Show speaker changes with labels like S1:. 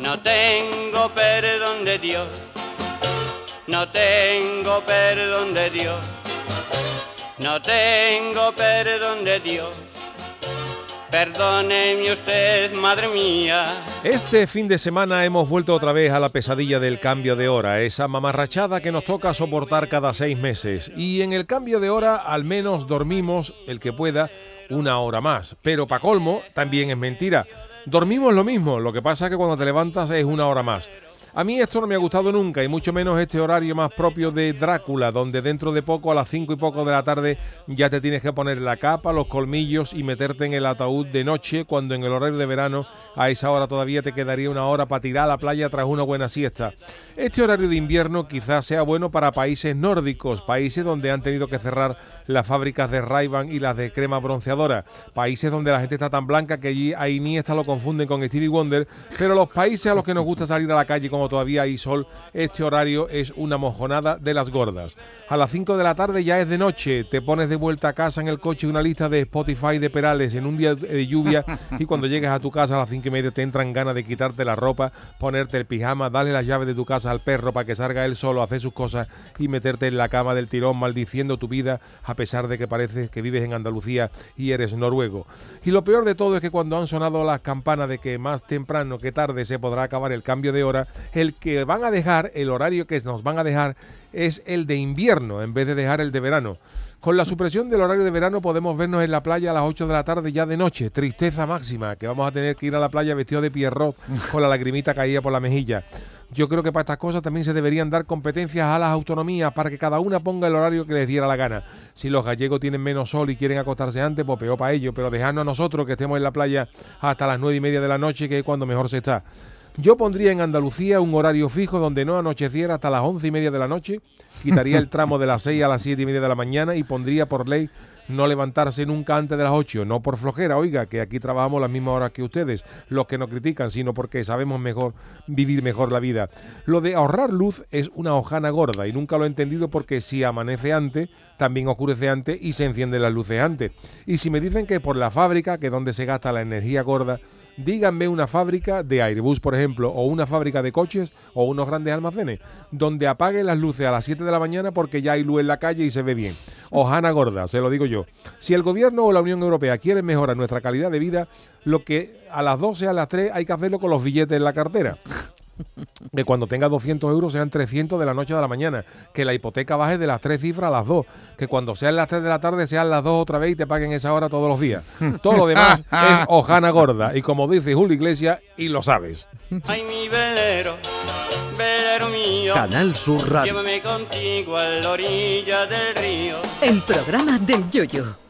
S1: No tengo perdón de Dios, no tengo perdón de Dios, no tengo perdón de Dios. Perdóneme usted, madre mía.
S2: Este fin de semana hemos vuelto otra vez a la pesadilla del cambio de hora, esa mamarrachada que nos toca soportar cada seis meses. Y en el cambio de hora al menos dormimos, el que pueda, una hora más. Pero para colmo, también es mentira. Dormimos lo mismo, lo que pasa es que cuando te levantas es una hora más. A mí esto no me ha gustado nunca y mucho menos este horario más propio de Drácula, donde dentro de poco, a las 5 y poco de la tarde, ya te tienes que poner la capa, los colmillos y meterte en el ataúd de noche, cuando en el horario de verano a esa hora todavía te quedaría una hora para tirar a la playa tras una buena siesta. Este horario de invierno quizás sea bueno para países nórdicos, países donde han tenido que cerrar las fábricas de ray y las de crema bronceadora, países donde la gente está tan blanca que allí a Iniesta lo confunden con Stevie Wonder, pero los países a los que nos gusta salir a la calle como todavía hay sol, este horario es una mojonada de las gordas. A las 5 de la tarde ya es de noche, te pones de vuelta a casa en el coche una lista de Spotify de Perales en un día de lluvia y cuando llegas a tu casa a las 5 y media te entran ganas de quitarte la ropa, ponerte el pijama, darle las llaves de tu casa al perro para que salga él solo a hacer sus cosas y meterte en la cama del tirón maldiciendo tu vida a pesar de que pareces que vives en Andalucía y eres noruego. Y lo peor de todo es que cuando han sonado las campanas de que más temprano que tarde se podrá acabar el cambio de hora, el que van a dejar, el horario que nos van a dejar es el de invierno en vez de dejar el de verano. Con la supresión del horario de verano podemos vernos en la playa a las 8 de la tarde ya de noche. Tristeza máxima, que vamos a tener que ir a la playa vestido de pierrot con la lagrimita caída por la mejilla. Yo creo que para estas cosas también se deberían dar competencias a las autonomías para que cada una ponga el horario que les diera la gana. Si los gallegos tienen menos sol y quieren acostarse antes, pues peor para ellos, pero dejarnos a nosotros que estemos en la playa hasta las nueve y media de la noche, que es cuando mejor se está. Yo pondría en Andalucía un horario fijo donde no anocheciera hasta las once y media de la noche, quitaría el tramo de las seis a las siete y media de la mañana y pondría por ley no levantarse nunca antes de las 8, no por flojera, oiga, que aquí trabajamos las mismas horas que ustedes, los que nos critican, sino porque sabemos mejor vivir mejor la vida. Lo de ahorrar luz es una hojana gorda y nunca lo he entendido porque si amanece antes, también oscurece antes y se encienden las luces antes. Y si me dicen que por la fábrica, que es donde se gasta la energía gorda, díganme una fábrica de Airbus, por ejemplo, o una fábrica de coches o unos grandes almacenes, donde apaguen las luces a las 7 de la mañana porque ya hay luz en la calle y se ve bien. Ojana gorda, se lo digo yo. Si el gobierno o la Unión Europea quieren mejorar nuestra calidad de vida, lo que a las 12, a las 3 hay que hacerlo con los billetes en la cartera que cuando tenga 200 euros sean 300 de la noche a la mañana, que la hipoteca baje de las tres cifras a las dos, que cuando sean las 3 de la tarde sean las dos otra vez y te paguen esa hora todos los días. Todo lo demás es hojana gorda y como dice Julio Iglesias, y lo sabes.
S1: Ay, mi velero, velero mío.
S3: Canal Sur Radio.
S1: Llévame contigo a la orilla del río.
S4: El programa del Yoyo.